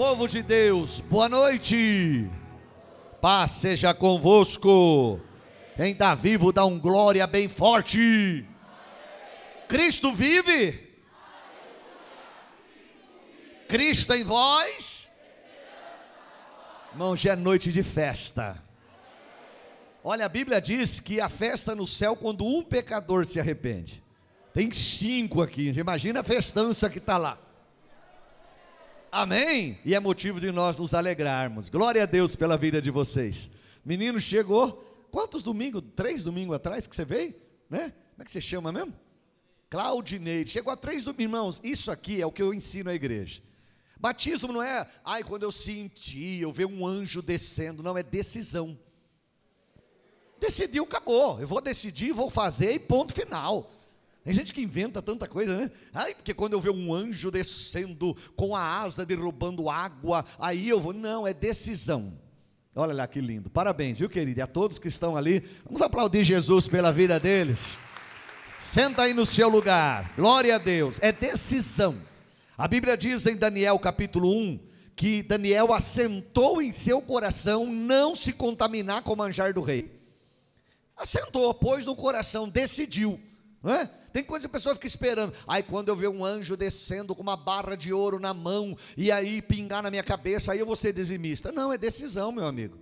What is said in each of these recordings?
Povo de Deus, boa noite. Paz seja convosco. Quem está vivo, dá um glória bem forte. Cristo vive. Cristo em vós. Irmão, já é noite de festa. Olha, a Bíblia diz que a festa no céu quando um pecador se arrepende. Tem cinco aqui, imagina a festança que está lá. Amém? E é motivo de nós nos alegrarmos. Glória a Deus pela vida de vocês. Menino chegou, quantos domingos? Três domingos atrás que você veio? Né? Como é que você chama mesmo? Claudineide. Chegou há três domingos. Irmãos, isso aqui é o que eu ensino à igreja. Batismo não é, ai, quando eu senti, eu ver um anjo descendo. Não, é decisão. Decidiu, acabou. Eu vou decidir, vou fazer e ponto final. Tem gente que inventa tanta coisa, né? Ai, porque quando eu ver um anjo descendo com a asa derrubando água, aí eu vou. Não, é decisão. Olha lá que lindo. Parabéns, viu, querido? E a todos que estão ali, vamos aplaudir Jesus pela vida deles. Senta aí no seu lugar. Glória a Deus. É decisão. A Bíblia diz em Daniel capítulo 1 que Daniel assentou em seu coração não se contaminar com o manjar do rei. Assentou, pôs no coração, decidiu. Não é? Tem coisa que a pessoa fica esperando. Aí quando eu ver um anjo descendo com uma barra de ouro na mão e aí pingar na minha cabeça, aí eu vou ser dizimista. Não, é decisão, meu amigo.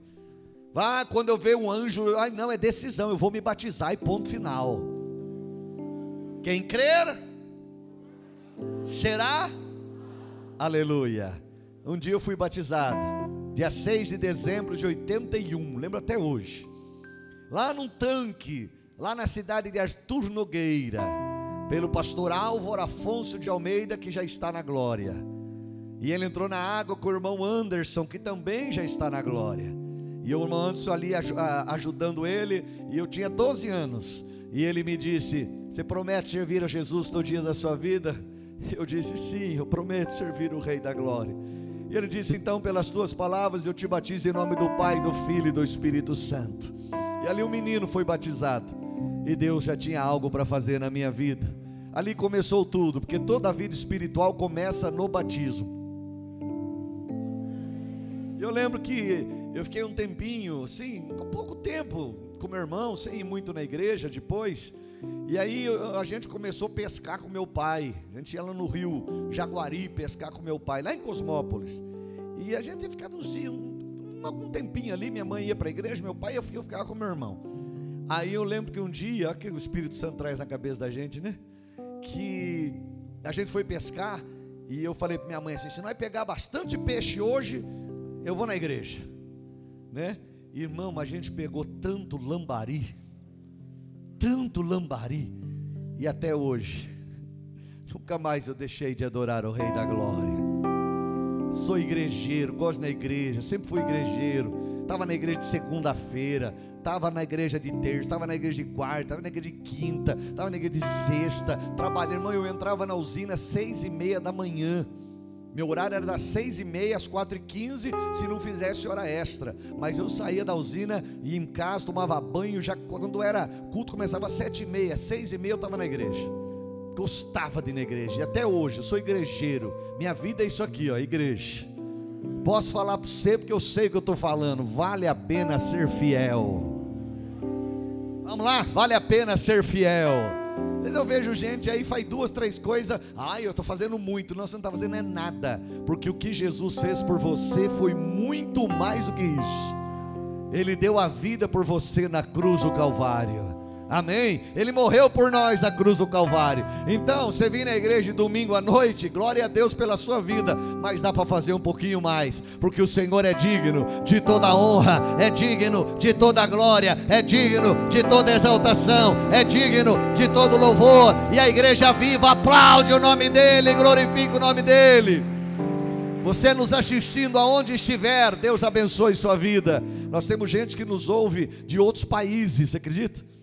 Vá, quando eu ver um anjo, ai não, é decisão, eu vou me batizar e ponto final. Quem crer será Aleluia. Um dia eu fui batizado, dia 6 de dezembro de 81, lembro até hoje lá num tanque, lá na cidade de Artur Nogueira, pelo pastor Álvaro Afonso de Almeida, que já está na glória. E ele entrou na água com o irmão Anderson, que também já está na glória. E o irmão Anderson ali ajudando ele, e eu tinha 12 anos. E ele me disse: Você promete servir a Jesus todo dia da sua vida? Eu disse: Sim, eu prometo servir o Rei da Glória. E ele disse: Então, pelas tuas palavras, eu te batizo em nome do Pai, do Filho e do Espírito Santo. E ali o menino foi batizado. E Deus já tinha algo para fazer na minha vida. Ali começou tudo, porque toda a vida espiritual começa no batismo. Eu lembro que eu fiquei um tempinho, assim, com pouco tempo com meu irmão, sem ir muito na igreja depois. E aí a gente começou a pescar com meu pai. A gente ia lá no rio Jaguari pescar com meu pai, lá em Cosmópolis. E a gente ficar uns dias, algum tempinho ali, minha mãe ia para a igreja, meu pai, eu ficava com meu irmão. Aí eu lembro que um dia, que o Espírito Santo traz na cabeça da gente, né? Que a gente foi pescar e eu falei para minha mãe assim: se nós pegar bastante peixe hoje, eu vou na igreja, né? Irmão, a gente pegou tanto lambari, tanto lambari, e até hoje, nunca mais eu deixei de adorar o Rei da Glória. Sou igrejeiro, gosto da igreja, sempre fui igrejeiro. Estava na igreja de segunda-feira, estava na igreja de terça, estava na igreja de quarta, estava na igreja de quinta, estava na igreja de sexta. Trabalhando, irmão, eu entrava na usina às seis e meia da manhã. Meu horário era das seis e meia às quatro e quinze, se não fizesse hora extra. Mas eu saía da usina e em casa tomava banho. Já quando era culto começava às sete e meia, seis e meia eu estava na igreja gostava de ir na igreja, e até hoje eu sou igrejeiro. Minha vida é isso aqui, ó, igreja. Posso falar para você porque eu sei o que eu estou falando. Vale a pena ser fiel. Vamos lá, vale a pena ser fiel. Mas eu vejo gente aí faz duas, três coisas. Ai, eu estou fazendo muito. Não, você não está fazendo é nada. Porque o que Jesus fez por você foi muito mais do que isso. Ele deu a vida por você na cruz do Calvário. Amém? Ele morreu por nós na cruz do Calvário. Então, você vem na igreja domingo à noite, glória a Deus pela sua vida, mas dá para fazer um pouquinho mais, porque o Senhor é digno de toda honra, é digno de toda glória, é digno de toda exaltação, é digno de todo louvor. E a igreja viva aplaude o nome dEle, glorifica o nome dEle. Você nos assistindo aonde estiver, Deus abençoe sua vida. Nós temos gente que nos ouve de outros países, você acredita?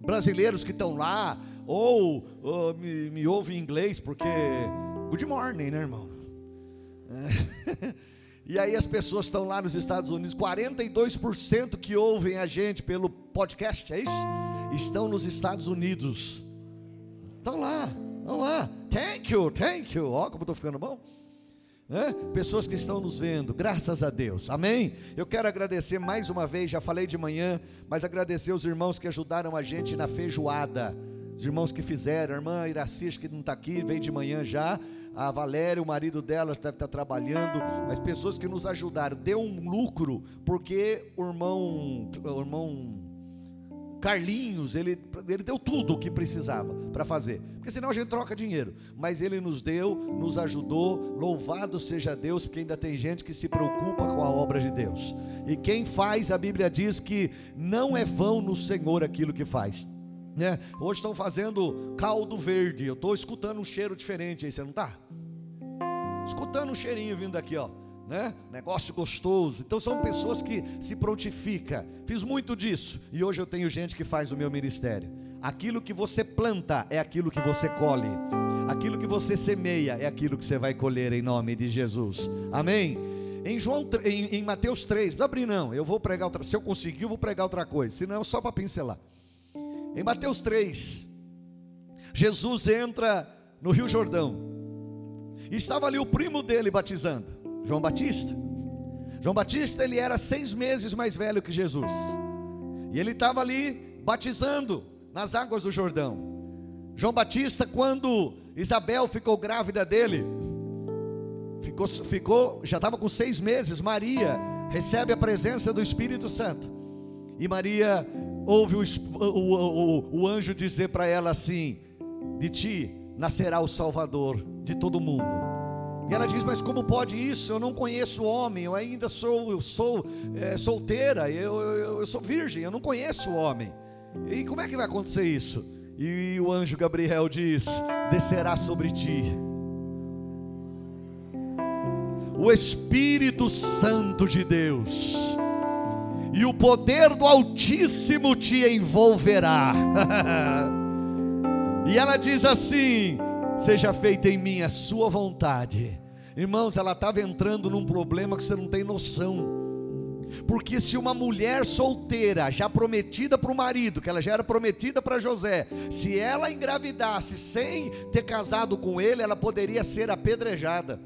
Brasileiros que estão lá, ou, ou me, me ouvem em inglês, porque good morning, né, irmão? É. E aí as pessoas estão lá nos Estados Unidos, 42% que ouvem a gente pelo podcast, é isso? Estão nos Estados Unidos. Estão lá, estão lá. Thank you, thank you. Ó, como estou ficando bom. Né? pessoas que estão nos vendo, graças a Deus, amém? Eu quero agradecer mais uma vez, já falei de manhã, mas agradecer os irmãos que ajudaram a gente na feijoada, os irmãos que fizeram, a irmã Iracis que não está aqui, veio de manhã já, a Valéria, o marido dela deve estar trabalhando, mas pessoas que nos ajudaram, deu um lucro, porque o irmão, o irmão Carlinhos, ele, ele deu tudo o que precisava para fazer, porque senão a gente troca dinheiro, mas ele nos deu, nos ajudou, louvado seja Deus, porque ainda tem gente que se preocupa com a obra de Deus, e quem faz, a Bíblia diz que não é vão no Senhor aquilo que faz. Né? Hoje estão fazendo caldo verde, eu estou escutando um cheiro diferente aí, você não está? Escutando um cheirinho vindo aqui, ó né? Negócio gostoso. Então são pessoas que se prontifica. Fiz muito disso e hoje eu tenho gente que faz o meu ministério. Aquilo que você planta é aquilo que você colhe. Aquilo que você semeia é aquilo que você vai colher em nome de Jesus. Amém. Em João em, em Mateus 3, não abrir não, eu vou pregar outra, se eu conseguir, eu vou pregar outra coisa, senão é só para pincelar. Em Mateus 3, Jesus entra no Rio Jordão. E estava ali o primo dele batizando. João Batista. João Batista ele era seis meses mais velho que Jesus. E ele estava ali batizando nas águas do Jordão. João Batista, quando Isabel ficou grávida dele, ficou, ficou já estava com seis meses. Maria recebe a presença do Espírito Santo. E Maria ouve o, o, o, o anjo dizer para ela assim: De ti nascerá o Salvador de todo mundo. E ela diz: Mas como pode isso? Eu não conheço homem, eu ainda sou, eu sou é, solteira, eu, eu, eu sou virgem, eu não conheço homem. E como é que vai acontecer isso? E o anjo Gabriel diz: Descerá sobre ti o Espírito Santo de Deus, e o poder do Altíssimo te envolverá. e ela diz assim: Seja feita em mim a sua vontade Irmãos, ela estava entrando num problema que você não tem noção. Porque se uma mulher solteira, já prometida para o marido, que ela já era prometida para José, se ela engravidasse sem ter casado com ele, ela poderia ser apedrejada.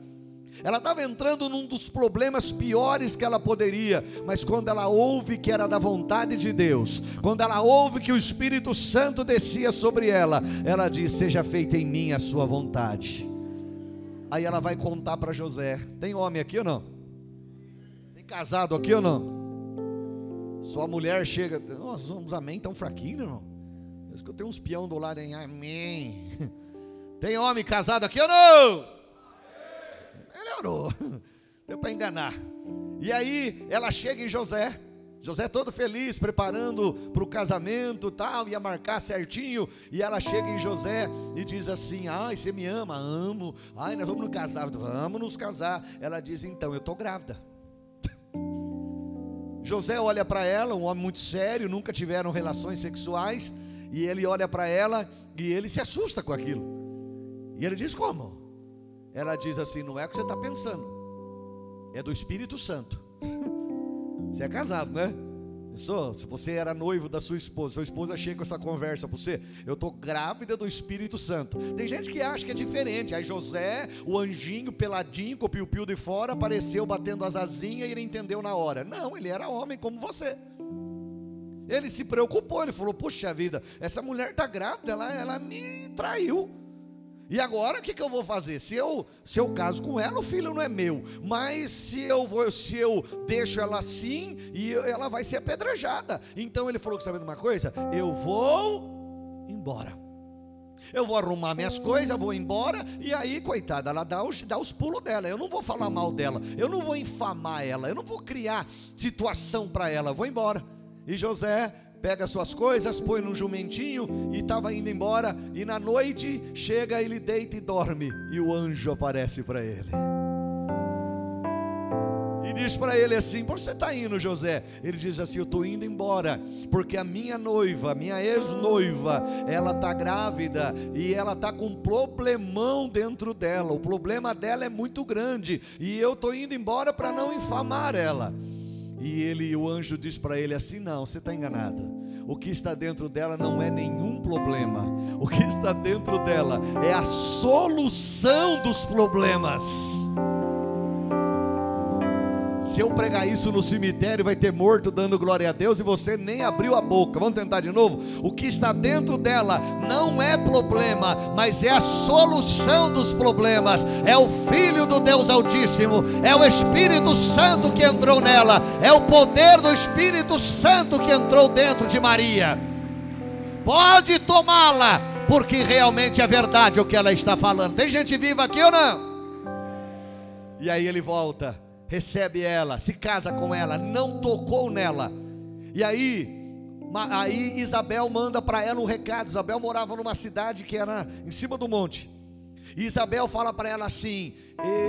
Ela estava entrando num dos problemas piores que ela poderia, mas quando ela ouve que era da vontade de Deus, quando ela ouve que o Espírito Santo descia sobre ela, ela diz: Seja feita em mim a sua vontade. Aí ela vai contar para José: Tem homem aqui ou não? Tem casado aqui ou não? Sua mulher chega, nós somos amém tão fraquinho, irmão. Eu escutei uns peão do lado em amém. Tem homem casado aqui ou não? Melhorou. Deu para enganar. E aí ela chega em José. José todo feliz, preparando para o casamento, tal, ia marcar certinho, e ela chega em José e diz assim: "Ai, você me ama? Amo. Ai, nós vamos nos casar. Vamos nos casar". Ela diz: "Então, eu tô grávida". José olha para ela, um homem muito sério, nunca tiveram relações sexuais, e ele olha para ela e ele se assusta com aquilo. E ele diz: "Como?" Ela diz assim: "Não é o que você está pensando. É do Espírito Santo". Você é casado, né? se você era noivo da sua esposa, sua esposa chega com essa conversa para você, eu estou grávida do Espírito Santo. Tem gente que acha que é diferente. Aí José, o anjinho peladinho, com o piu-piu de fora, apareceu batendo as asinhas e ele entendeu na hora. Não, ele era homem como você. Ele se preocupou, ele falou: Puxa vida, essa mulher está grávida, ela, ela me traiu. E agora o que, que eu vou fazer? Se eu, se eu caso com ela, o filho não é meu. Mas se eu vou, se eu deixo ela assim, e ela vai ser apedrejada. Então ele falou que sabe de uma coisa? Eu vou embora. Eu vou arrumar minhas coisas, vou embora, e aí, coitada, ela dá os, dá os pulos dela. Eu não vou falar mal dela, eu não vou infamar ela, eu não vou criar situação para ela, eu vou embora. E José pega suas coisas, põe num jumentinho e estava indo embora. E na noite chega, ele deita e dorme. E o anjo aparece para ele. E diz para ele assim: Por você está indo, José? Ele diz assim: Eu estou indo embora, porque a minha noiva, minha ex-noiva, ela está grávida e ela está com um problemão dentro dela. O problema dela é muito grande e eu estou indo embora para não infamar ela. E ele, o anjo diz para ele assim: Não, você está enganada. O que está dentro dela não é nenhum problema. O que está dentro dela é a solução dos problemas. Se eu pregar isso no cemitério, vai ter morto dando glória a Deus e você nem abriu a boca. Vamos tentar de novo? O que está dentro dela não é problema, mas é a solução dos problemas. É o Filho do Deus Altíssimo, é o Espírito Santo que entrou nela, é o poder do Espírito Santo que entrou dentro de Maria. Pode tomá-la, porque realmente é verdade o que ela está falando. Tem gente viva aqui ou não? E aí ele volta recebe ela, se casa com ela, não tocou nela. E aí, aí Isabel manda para ela um recado. Isabel morava numa cidade que era em cima do monte. E Isabel fala para ela assim: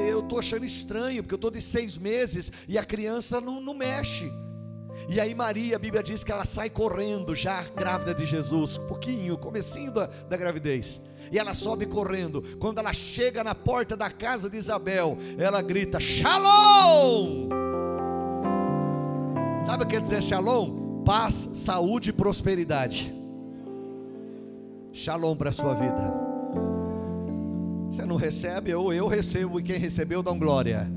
Eu estou achando estranho, porque eu estou de seis meses e a criança não, não mexe. E aí Maria, a Bíblia diz que ela sai correndo, já grávida de Jesus, um pouquinho, comecinho da, da gravidez. E ela sobe correndo. Quando ela chega na porta da casa de Isabel, ela grita: Shalom! Sabe o que quer dizer shalom? Paz, saúde e prosperidade. Shalom para a sua vida. Você não recebe, ou eu recebo, e quem recebeu, dá glória.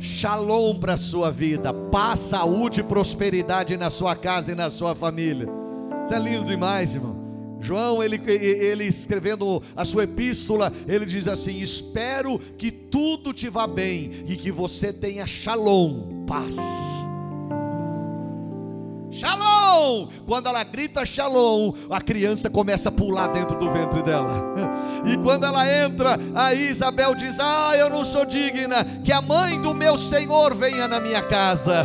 Shalom para a sua vida, paz, saúde e prosperidade na sua casa e na sua família. Isso é lindo demais, irmão. João, ele, ele escrevendo a sua epístola, ele diz assim: Espero que tudo te vá bem e que você tenha shalom, paz. Shalom! Quando ela grita shalom, a criança começa a pular dentro do ventre dela. E quando ela entra, aí Isabel diz: Ah, eu não sou digna que a mãe do meu Senhor venha na minha casa.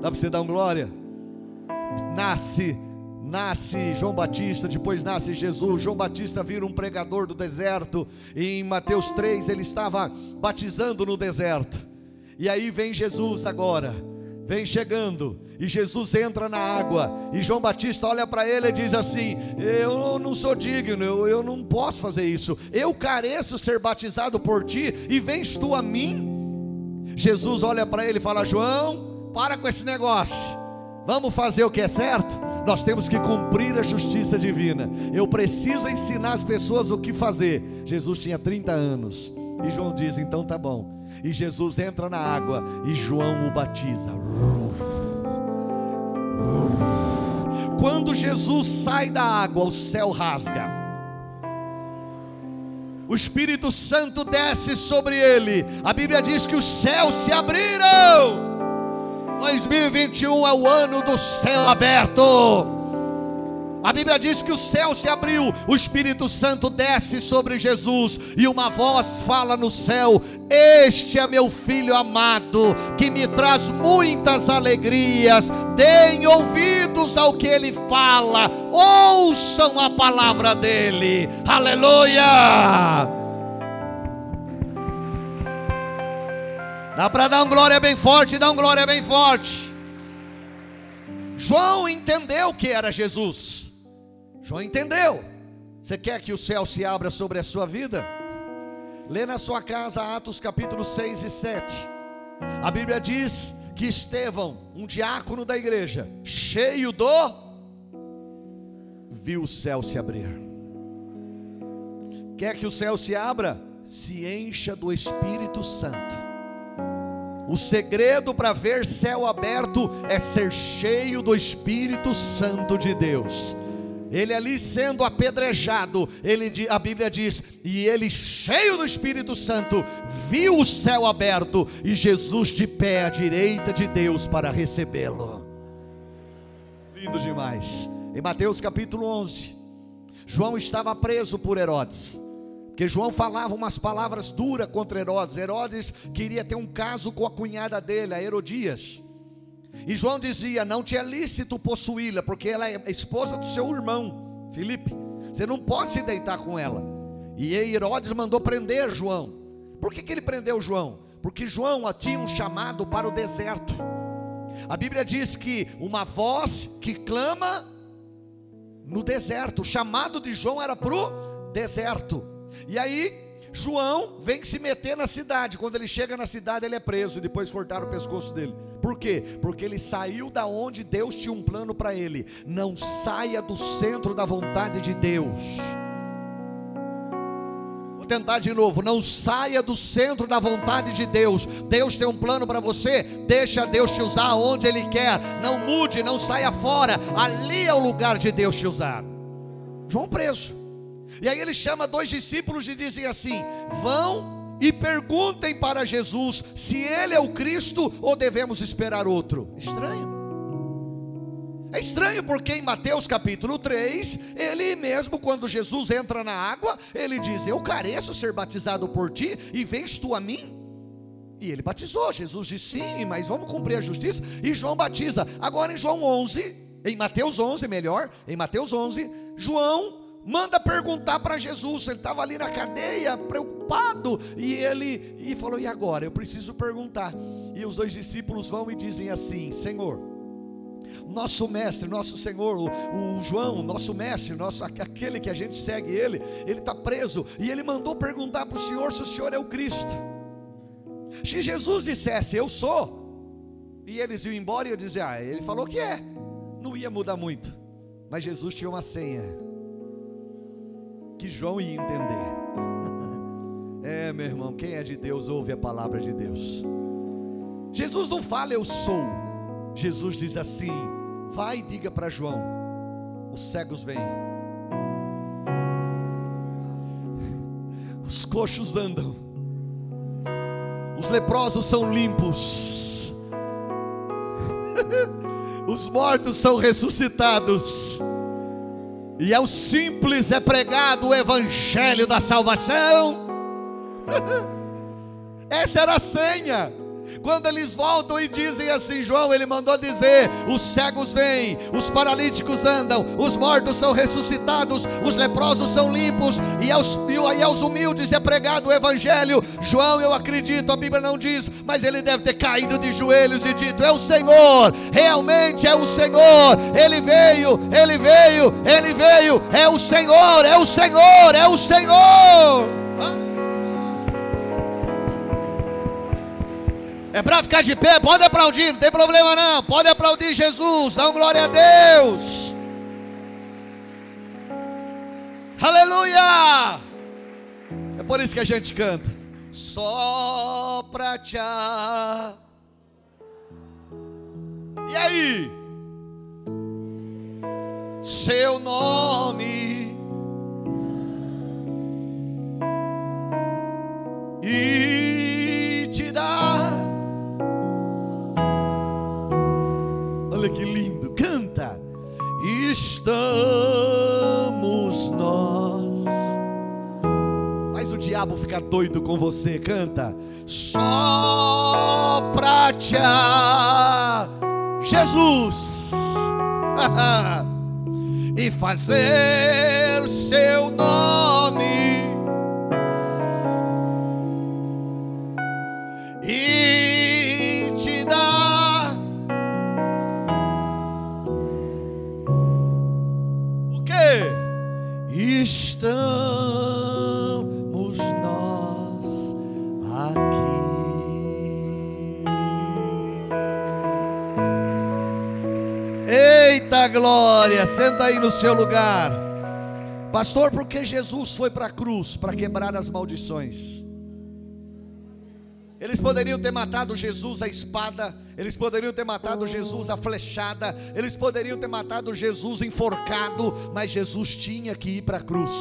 Dá para você dar um glória? Nasce nasce João Batista, depois nasce Jesus. João Batista vira um pregador do deserto. Em Mateus 3 ele estava batizando no deserto. E aí vem Jesus agora, vem chegando, e Jesus entra na água. E João Batista olha para ele e diz assim: Eu não sou digno, eu, eu não posso fazer isso. Eu careço ser batizado por ti, e vens tu a mim. Jesus olha para ele e fala: João, para com esse negócio. Vamos fazer o que é certo? Nós temos que cumprir a justiça divina. Eu preciso ensinar as pessoas o que fazer. Jesus tinha 30 anos. E João diz: então tá bom. E Jesus entra na água e João o batiza. Quando Jesus sai da água, o céu rasga. O Espírito Santo desce sobre ele. A Bíblia diz que os céus se abriram 2021 é o ano do céu aberto. A Bíblia diz que o céu se abriu, o Espírito Santo desce sobre Jesus e uma voz fala no céu: Este é meu filho amado, que me traz muitas alegrias. Deem ouvidos ao que ele fala, ouçam a palavra dele. Aleluia! Dá para dar um glória bem forte, dá um glória bem forte. João entendeu que era Jesus. João entendeu. Você quer que o céu se abra sobre a sua vida? Lê na sua casa Atos capítulo 6 e 7. A Bíblia diz que Estevão, um diácono da igreja, cheio do viu o céu se abrir. Quer que o céu se abra? Se encha do Espírito Santo. O segredo para ver céu aberto é ser cheio do Espírito Santo de Deus. Ele ali sendo apedrejado, ele, a Bíblia diz, e ele cheio do Espírito Santo, viu o céu aberto e Jesus de pé à direita de Deus para recebê-lo. Lindo demais. Em Mateus capítulo 11, João estava preso por Herodes. Porque João falava umas palavras duras contra Herodes. Herodes queria ter um caso com a cunhada dele, a Herodias. E João dizia: Não te é lícito possuí-la, porque ela é esposa do seu irmão, Filipe. Você não pode se deitar com ela. E Herodes mandou prender João. Por que, que ele prendeu João? Porque João tinha um chamado para o deserto. A Bíblia diz que uma voz que clama no deserto. O chamado de João era para o deserto. E aí, João vem se meter na cidade. Quando ele chega na cidade, ele é preso depois cortaram o pescoço dele. Por quê? Porque ele saiu da onde Deus tinha um plano para ele. Não saia do centro da vontade de Deus. Vou tentar de novo. Não saia do centro da vontade de Deus. Deus tem um plano para você. Deixa Deus te usar onde Ele quer. Não mude, não saia fora. Ali é o lugar de Deus te usar. João preso. E aí ele chama dois discípulos e dizem assim: Vão e perguntem para Jesus se ele é o Cristo ou devemos esperar outro. Estranho. É estranho porque em Mateus capítulo 3, ele mesmo, quando Jesus entra na água, ele diz: Eu careço ser batizado por ti e vens tu a mim? E ele batizou. Jesus disse: Sim, mas vamos cumprir a justiça. E João batiza. Agora em João 11, em Mateus 11, melhor, em Mateus 11, João manda perguntar para Jesus. Ele estava ali na cadeia, preocupado, e ele e falou: E agora? Eu preciso perguntar. E os dois discípulos vão e dizem assim: Senhor nosso mestre, nosso Senhor, o, o, João, nosso mestre, nosso, aquele que a gente segue ele, ele está preso e ele mandou perguntar para o Senhor se o Senhor é o Cristo. Se Jesus dissesse eu sou, e eles iam embora e eu dizia, ah, ele falou que é, não ia mudar muito, mas Jesus tinha uma senha que João ia entender. é, meu irmão, quem é de Deus ouve a palavra de Deus. Jesus não fala eu sou. Jesus diz assim: Vai e diga para João: os cegos vêm, os coxos andam, os leprosos são limpos, os mortos são ressuscitados, e ao simples é pregado o evangelho da salvação. Essa era a senha. Quando eles voltam e dizem assim, João, ele mandou dizer: os cegos vêm, os paralíticos andam, os mortos são ressuscitados, os leprosos são limpos, e aos, e aos humildes é pregado o evangelho. João, eu acredito, a Bíblia não diz, mas ele deve ter caído de joelhos e dito: É o Senhor, realmente é o Senhor, ele veio, ele veio, ele veio, é o Senhor, é o Senhor, é o Senhor. É para ficar de pé, pode aplaudir, não tem problema não. Pode aplaudir Jesus, dá glória a Deus. Aleluia! É por isso que a gente canta. Só pra te. E aí? Seu nome. E Olha que lindo, canta. Estamos nós. Faz o diabo ficar doido com você, canta. Só pra te Jesus. e fazer seu nome glória, senta aí no seu lugar. Pastor, por que Jesus foi para a cruz? Para quebrar as maldições. Eles poderiam ter matado Jesus a espada, eles poderiam ter matado Jesus a flechada, eles poderiam ter matado Jesus enforcado, mas Jesus tinha que ir para a cruz.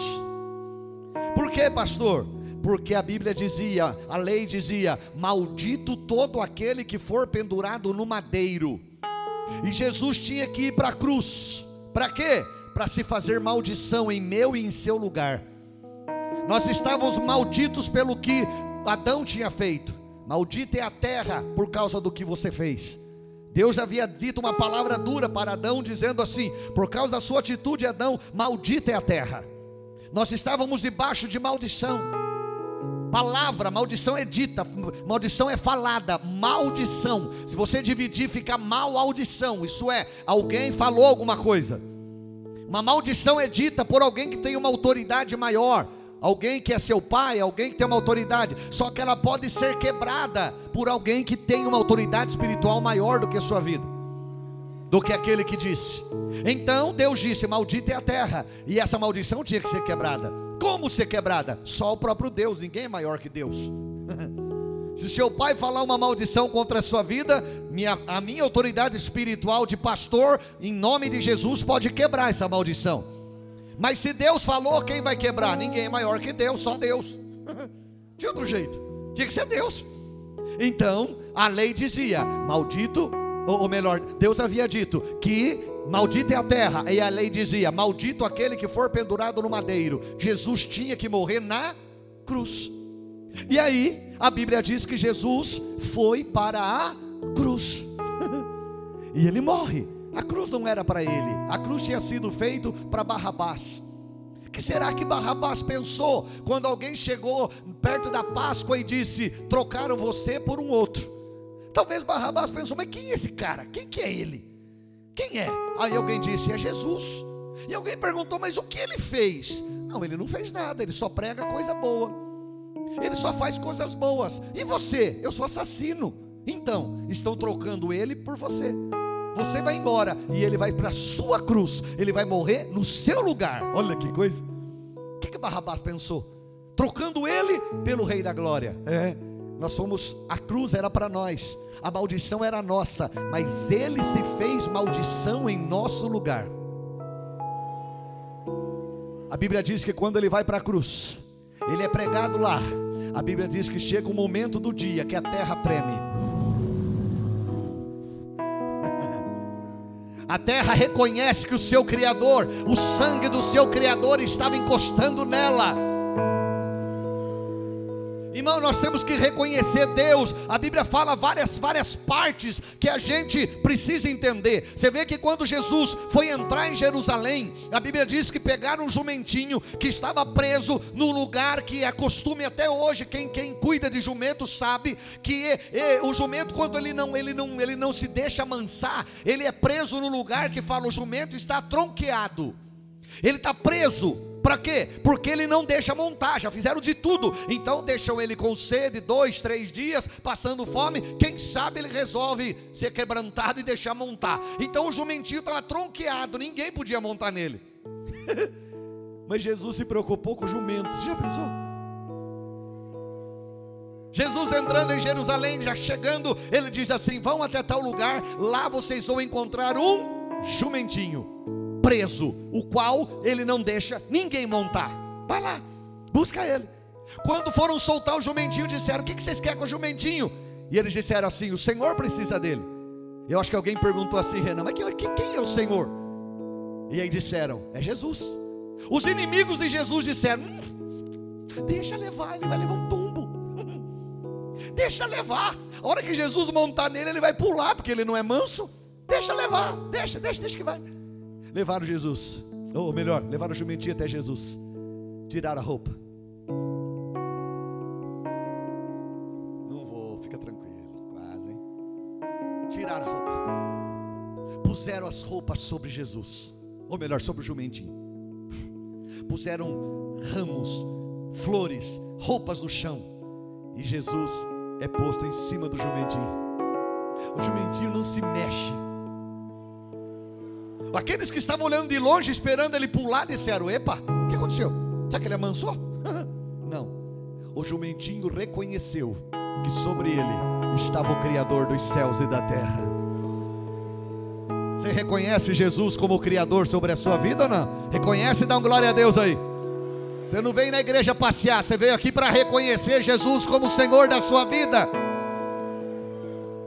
Por quê, pastor? Porque a Bíblia dizia, a lei dizia: Maldito todo aquele que for pendurado no madeiro. E Jesus tinha que ir para a cruz. Para quê? Para se fazer maldição em meu e em seu lugar. Nós estávamos malditos pelo que Adão tinha feito. Maldita é a terra por causa do que você fez. Deus havia dito uma palavra dura para Adão, dizendo assim: por causa da sua atitude, Adão, maldita é a terra. Nós estávamos debaixo de maldição. Palavra, maldição é dita, maldição é falada, maldição. Se você dividir, fica mal audição. Isso é, alguém falou alguma coisa. Uma maldição é dita por alguém que tem uma autoridade maior alguém que é seu pai, alguém que tem uma autoridade, só que ela pode ser quebrada por alguém que tem uma autoridade espiritual maior do que a sua vida, do que aquele que disse. Então Deus disse: Maldita é a terra, e essa maldição tinha que ser quebrada. Como ser quebrada? Só o próprio Deus, ninguém é maior que Deus. Se seu pai falar uma maldição contra a sua vida, minha, a minha autoridade espiritual de pastor, em nome de Jesus, pode quebrar essa maldição. Mas se Deus falou, quem vai quebrar? Ninguém é maior que Deus, só Deus. De outro jeito, tinha que ser Deus. Então, a lei dizia: maldito, ou melhor, Deus havia dito que maldita é a terra, e a lei dizia: maldito aquele que for pendurado no madeiro. Jesus tinha que morrer na cruz. E aí, a Bíblia diz que Jesus foi para a cruz. e ele morre. A cruz não era para ele. A cruz tinha sido feito para Barrabás. Que será que Barrabás pensou quando alguém chegou perto da Páscoa e disse: "Trocaram você por um outro"? Talvez Barrabás pensou: "Mas quem é esse cara? Quem que é ele? Quem é?" Aí alguém disse: "É Jesus". E alguém perguntou: "Mas o que ele fez?" Não, ele não fez nada, ele só prega coisa boa. Ele só faz coisas boas. E você? Eu sou assassino. Então, estão trocando ele por você. Você vai embora e ele vai para a sua cruz. Ele vai morrer no seu lugar. Olha que coisa. O que, que Barrabás pensou? Trocando ele pelo Rei da Glória. É. Nós fomos, a cruz era para nós, a maldição era nossa, mas ele se fez maldição em nosso lugar. A Bíblia diz que quando ele vai para a cruz, ele é pregado lá. A Bíblia diz que chega o momento do dia que a terra treme. A terra reconhece que o seu Criador, o sangue do seu Criador estava encostando nela. Irmão, nós temos que reconhecer Deus. A Bíblia fala várias, várias partes que a gente precisa entender. Você vê que quando Jesus foi entrar em Jerusalém, a Bíblia diz que pegaram um jumentinho que estava preso no lugar que é costume até hoje. Quem, quem cuida de jumento sabe que o jumento, quando ele não, ele, não, ele não se deixa amansar, ele é preso no lugar que fala o jumento está tronqueado. Ele está preso para quê? Porque ele não deixa montar, já fizeram de tudo. Então deixam ele com sede, dois, três dias, passando fome. Quem sabe ele resolve ser quebrantado e deixar montar. Então o jumentinho estava tronqueado, ninguém podia montar nele. Mas Jesus se preocupou com o jumento. Você já pensou? Jesus entrando em Jerusalém, já chegando, ele diz assim: Vão até tal lugar, lá vocês vão encontrar um jumentinho preso, o qual ele não deixa ninguém montar. Vai lá, busca ele. Quando foram soltar o jumentinho, disseram: O que vocês querem com o jumentinho? E eles disseram assim: O Senhor precisa dele. Eu acho que alguém perguntou assim, Renan, mas quem é o Senhor? E aí disseram: É Jesus. Os inimigos de Jesus disseram: hum, Deixa levar, ele vai levar um tombo. deixa levar. A hora que Jesus montar nele, ele vai pular, porque ele não é manso. Deixa levar, deixa, deixa, deixa que vai levaram Jesus, ou melhor, levaram o jumentinho até Jesus, tiraram a roupa. Não vou, fica tranquilo, quase, hein? Tiraram a roupa, puseram as roupas sobre Jesus, ou melhor, sobre o jumentinho, puseram ramos, flores, roupas no chão, e Jesus é posto em cima do jumentinho. O jumentinho não se mexe, Aqueles que estavam olhando de longe, esperando ele pular, disseram: Epa, o que aconteceu? Será que ele amansou? Não. O jumentinho reconheceu que sobre ele estava o Criador dos céus e da terra. Você reconhece Jesus como Criador sobre a sua vida ou não? Reconhece e dá um glória a Deus aí. Você não veio na igreja passear, você veio aqui para reconhecer Jesus como Senhor da sua vida.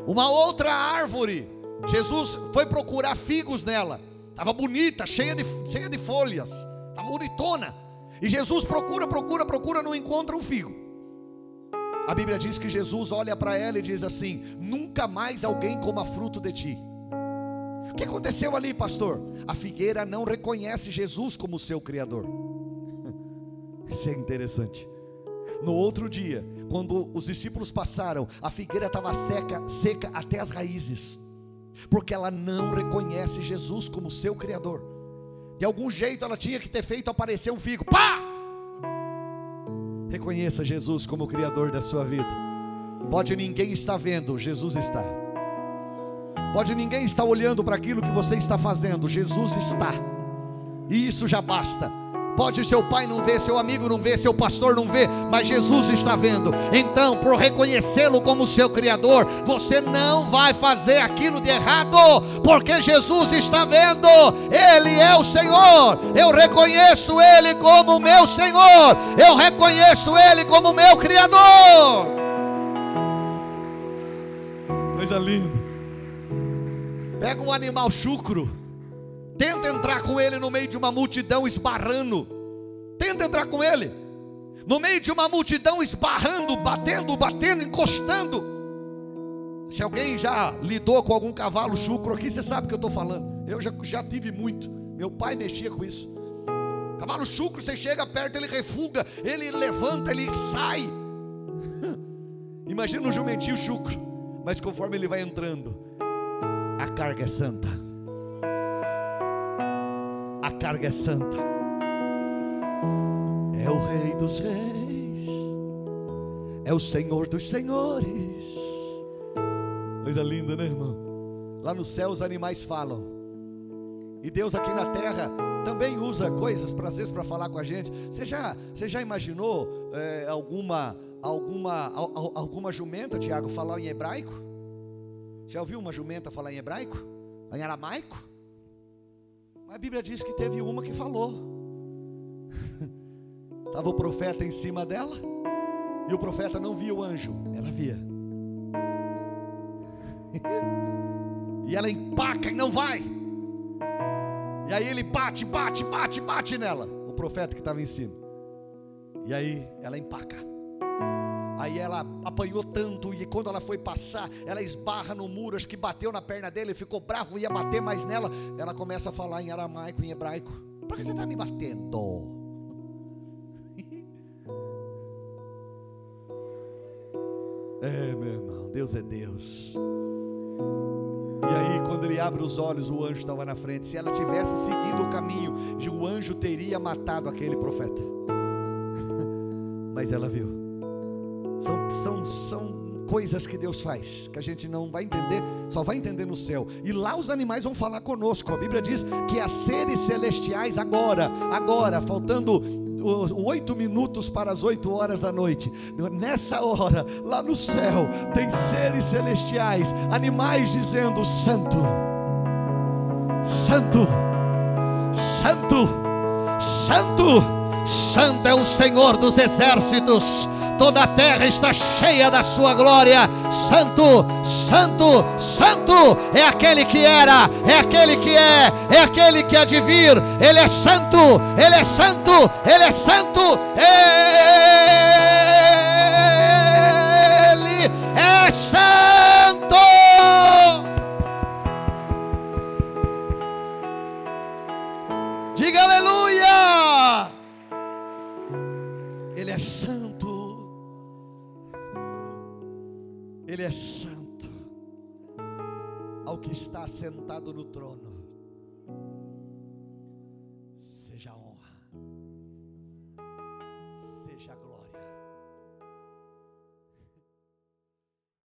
Uma outra árvore, Jesus foi procurar figos nela. Estava bonita, cheia de, cheia de folhas, estava bonitona. E Jesus procura, procura, procura, não encontra um figo. A Bíblia diz que Jesus olha para ela e diz assim: Nunca mais alguém coma fruto de ti. O que aconteceu ali, pastor? A figueira não reconhece Jesus como seu Criador. Isso é interessante. No outro dia, quando os discípulos passaram, a figueira estava seca, seca até as raízes porque ela não reconhece Jesus como seu Criador. De algum jeito ela tinha que ter feito aparecer um figo. Pá! Reconheça Jesus como o Criador da sua vida. Pode ninguém estar vendo, Jesus está. Pode ninguém estar olhando para aquilo que você está fazendo, Jesus está. E isso já basta Pode seu pai não ver, seu amigo não ver, seu pastor não ver, mas Jesus está vendo. Então, por reconhecê-lo como seu Criador, você não vai fazer aquilo de errado, porque Jesus está vendo. Ele é o Senhor. Eu reconheço Ele como meu Senhor. Eu reconheço Ele como meu Criador. Coisa linda. Pega um animal chucro Tenta entrar com ele no meio de uma multidão esbarrando. Tenta entrar com ele. No meio de uma multidão esbarrando, batendo, batendo, encostando. Se alguém já lidou com algum cavalo chucro aqui, você sabe o que eu estou falando. Eu já, já tive muito. Meu pai mexia com isso. Cavalo chucro, você chega perto, ele refuga, ele levanta, ele sai. Imagina um jumentinho chucro. Mas conforme ele vai entrando, a carga é santa a carga é santa. É o Rei dos Reis, é o Senhor dos Senhores. Coisa linda, né, irmão? Lá no céu os animais falam, e Deus aqui na terra também usa coisas, para vezes, para falar com a gente. Você já, você já imaginou é, alguma, alguma, alguma jumenta, Tiago, falar em hebraico? Já ouviu uma jumenta falar em hebraico? Em aramaico? A Bíblia diz que teve uma que falou. Estava o profeta em cima dela, e o profeta não via o anjo, ela via. e ela empaca e não vai. E aí ele bate, bate, bate, bate nela, o profeta que estava em cima. E aí ela empaca. Aí ela apanhou tanto e quando ela foi passar, ela esbarra no muro, acho que bateu na perna dele, ficou bravo, ia bater mais nela. Ela começa a falar em aramaico, em hebraico. Por que você está me batendo? É, meu irmão, Deus é Deus. E aí, quando ele abre os olhos, o anjo estava na frente. Se ela tivesse seguido o caminho, o anjo teria matado aquele profeta. Mas ela viu. São, são, são coisas que Deus faz, que a gente não vai entender, só vai entender no céu. E lá os animais vão falar conosco. A Bíblia diz que há seres celestiais agora, agora, faltando oito minutos para as oito horas da noite. Nessa hora, lá no céu, tem seres celestiais, animais dizendo: Santo, Santo, Santo, Santo. Santo é o Senhor dos exércitos, toda a terra está cheia da sua glória. Santo, Santo, Santo é aquele que era, é aquele que é, é aquele que há de vir. Ele é santo, ele é santo, ele é santo. Ele Ele é santo. Ao que está sentado no trono,